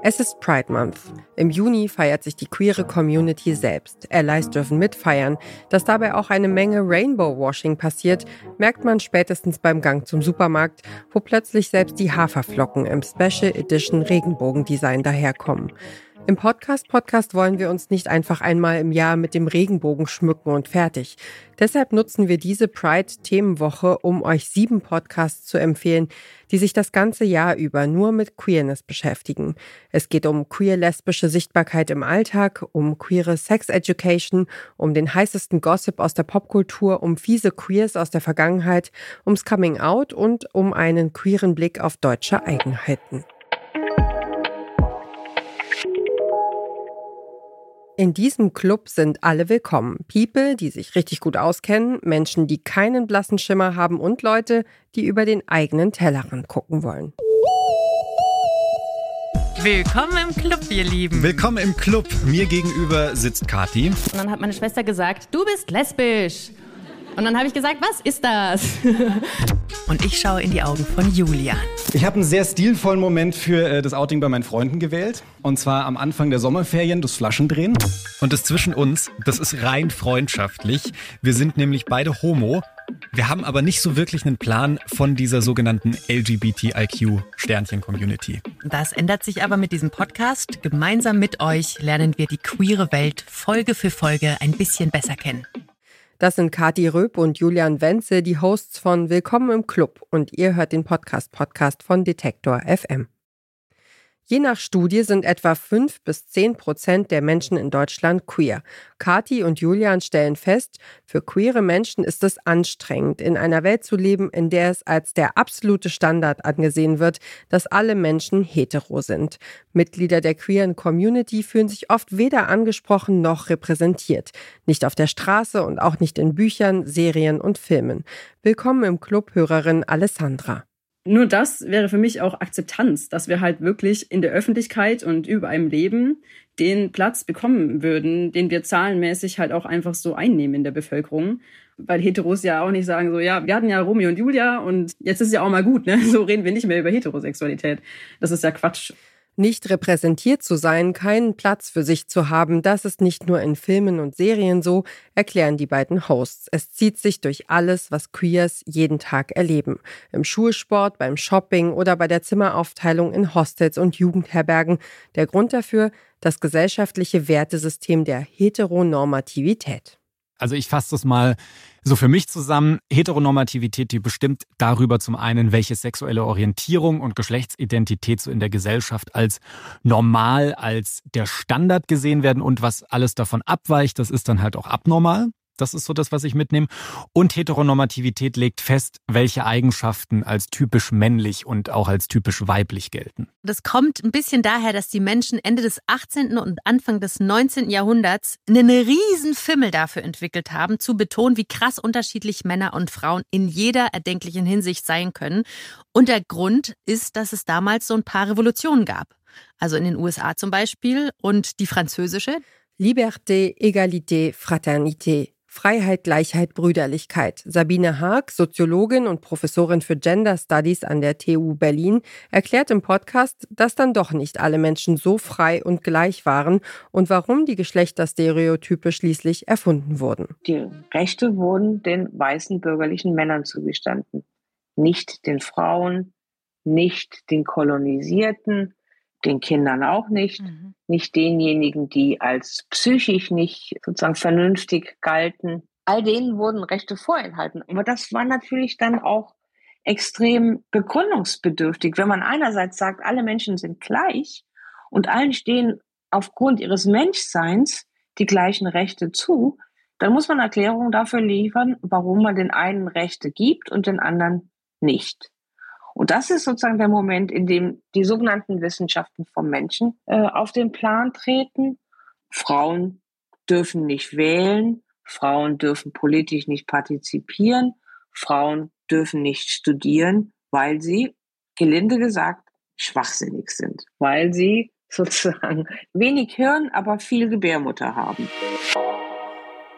Es ist Pride Month. Im Juni feiert sich die queere Community selbst. Allies dürfen mitfeiern. Dass dabei auch eine Menge Rainbow-Washing passiert, merkt man spätestens beim Gang zum Supermarkt, wo plötzlich selbst die Haferflocken im Special Edition Regenbogendesign daherkommen. Im Podcast Podcast wollen wir uns nicht einfach einmal im Jahr mit dem Regenbogen schmücken und fertig. Deshalb nutzen wir diese Pride Themenwoche, um euch sieben Podcasts zu empfehlen, die sich das ganze Jahr über nur mit Queerness beschäftigen. Es geht um queer-lesbische Sichtbarkeit im Alltag, um queere Sex Education, um den heißesten Gossip aus der Popkultur, um fiese Queers aus der Vergangenheit, ums Coming Out und um einen queeren Blick auf deutsche Eigenheiten. In diesem Club sind alle willkommen. People, die sich richtig gut auskennen, Menschen, die keinen blassen Schimmer haben und Leute, die über den eigenen Tellerrand gucken wollen. Willkommen im Club, ihr Lieben. Willkommen im Club. Mir gegenüber sitzt Kati. Und dann hat meine Schwester gesagt, du bist lesbisch. Und dann habe ich gesagt, was ist das? Und ich schaue in die Augen von Julian. Ich habe einen sehr stilvollen Moment für äh, das Outing bei meinen Freunden gewählt. Und zwar am Anfang der Sommerferien, das Flaschendrehen. Und das zwischen uns, das ist rein freundschaftlich. Wir sind nämlich beide Homo. Wir haben aber nicht so wirklich einen Plan von dieser sogenannten LGBTIQ-Sternchen-Community. Das ändert sich aber mit diesem Podcast. Gemeinsam mit euch lernen wir die queere Welt Folge für Folge ein bisschen besser kennen. Das sind Kati Röb und Julian Wenze, die Hosts von Willkommen im Club und ihr hört den Podcast Podcast von Detektor FM. Je nach Studie sind etwa fünf bis zehn Prozent der Menschen in Deutschland queer. Kati und Julian stellen fest, für queere Menschen ist es anstrengend, in einer Welt zu leben, in der es als der absolute Standard angesehen wird, dass alle Menschen hetero sind. Mitglieder der queeren Community fühlen sich oft weder angesprochen noch repräsentiert. Nicht auf der Straße und auch nicht in Büchern, Serien und Filmen. Willkommen im Club Hörerin Alessandra nur das wäre für mich auch Akzeptanz, dass wir halt wirklich in der Öffentlichkeit und über einem Leben den Platz bekommen würden, den wir zahlenmäßig halt auch einfach so einnehmen in der Bevölkerung. Weil Heteros ja auch nicht sagen so, ja, wir hatten ja Romeo und Julia und jetzt ist ja auch mal gut, ne? So reden wir nicht mehr über Heterosexualität. Das ist ja Quatsch. Nicht repräsentiert zu sein, keinen Platz für sich zu haben, das ist nicht nur in Filmen und Serien so, erklären die beiden Hosts. Es zieht sich durch alles, was Queers jeden Tag erleben. Im Schulsport, beim Shopping oder bei der Zimmeraufteilung in Hostels und Jugendherbergen. Der Grund dafür, das gesellschaftliche Wertesystem der Heteronormativität. Also ich fasse das mal so für mich zusammen. Heteronormativität, die bestimmt darüber zum einen, welche sexuelle Orientierung und Geschlechtsidentität so in der Gesellschaft als normal, als der Standard gesehen werden und was alles davon abweicht, das ist dann halt auch abnormal. Das ist so das, was ich mitnehme. Und Heteronormativität legt fest, welche Eigenschaften als typisch männlich und auch als typisch weiblich gelten. Das kommt ein bisschen daher, dass die Menschen Ende des 18. und Anfang des 19. Jahrhunderts einen riesen Fimmel dafür entwickelt haben, zu betonen, wie krass unterschiedlich Männer und Frauen in jeder erdenklichen Hinsicht sein können. Und der Grund ist, dass es damals so ein paar Revolutionen gab. Also in den USA zum Beispiel und die französische. Liberté, Égalité, Fraternité. Freiheit, Gleichheit, Brüderlichkeit. Sabine Haag, Soziologin und Professorin für Gender Studies an der TU Berlin, erklärt im Podcast, dass dann doch nicht alle Menschen so frei und gleich waren und warum die Geschlechterstereotype schließlich erfunden wurden. Die Rechte wurden den weißen bürgerlichen Männern zugestanden, nicht den Frauen, nicht den Kolonisierten, den Kindern auch nicht, mhm. nicht denjenigen, die als psychisch nicht sozusagen vernünftig galten. All denen wurden Rechte vorenthalten. Aber das war natürlich dann auch extrem begründungsbedürftig. Wenn man einerseits sagt, alle Menschen sind gleich und allen stehen aufgrund ihres Menschseins die gleichen Rechte zu, dann muss man Erklärungen dafür liefern, warum man den einen Rechte gibt und den anderen nicht. Und das ist sozusagen der Moment, in dem die sogenannten Wissenschaften vom Menschen äh, auf den Plan treten. Frauen dürfen nicht wählen, Frauen dürfen politisch nicht partizipieren, Frauen dürfen nicht studieren, weil sie, gelinde gesagt, schwachsinnig sind, weil sie sozusagen wenig Hirn, aber viel Gebärmutter haben.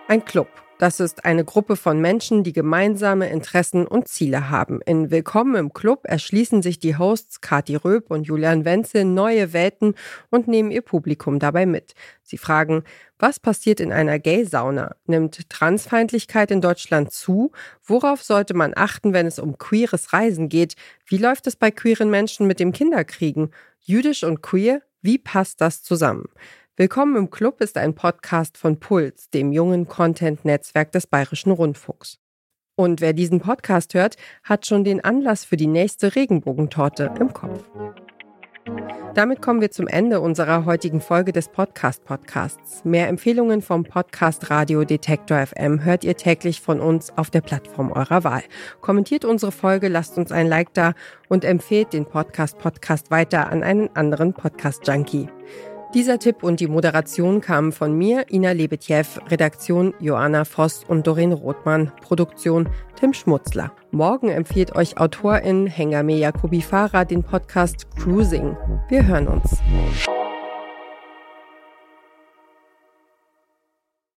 Ein Club Das ist eine Gruppe von Menschen, die gemeinsame Interessen und Ziele haben. In Willkommen im Club erschließen sich die Hosts Kati Röb und Julian Wenzel neue Welten und nehmen ihr Publikum dabei mit. Sie fragen, was passiert in einer Gay-Sauna? Nimmt Transfeindlichkeit in Deutschland zu? Worauf sollte man achten, wenn es um queeres Reisen geht? Wie läuft es bei queeren Menschen mit dem Kinderkriegen? Jüdisch und queer? Wie passt das zusammen? Willkommen im Club ist ein Podcast von Puls, dem jungen Content-Netzwerk des Bayerischen Rundfunks. Und wer diesen Podcast hört, hat schon den Anlass für die nächste Regenbogentorte im Kopf. Damit kommen wir zum Ende unserer heutigen Folge des Podcast-Podcasts. Mehr Empfehlungen vom Podcast Radio Detektor FM hört ihr täglich von uns auf der Plattform eurer Wahl. Kommentiert unsere Folge, lasst uns ein Like da und empfehlt den Podcast-Podcast weiter an einen anderen Podcast-Junkie. Dieser Tipp und die Moderation kamen von mir, Ina Lebetjew, Redaktion Joanna Voss und Doreen Rothmann, Produktion Tim Schmutzler. Morgen empfiehlt euch Autorin Hengame Jacobi Farah den Podcast Cruising. Wir hören uns.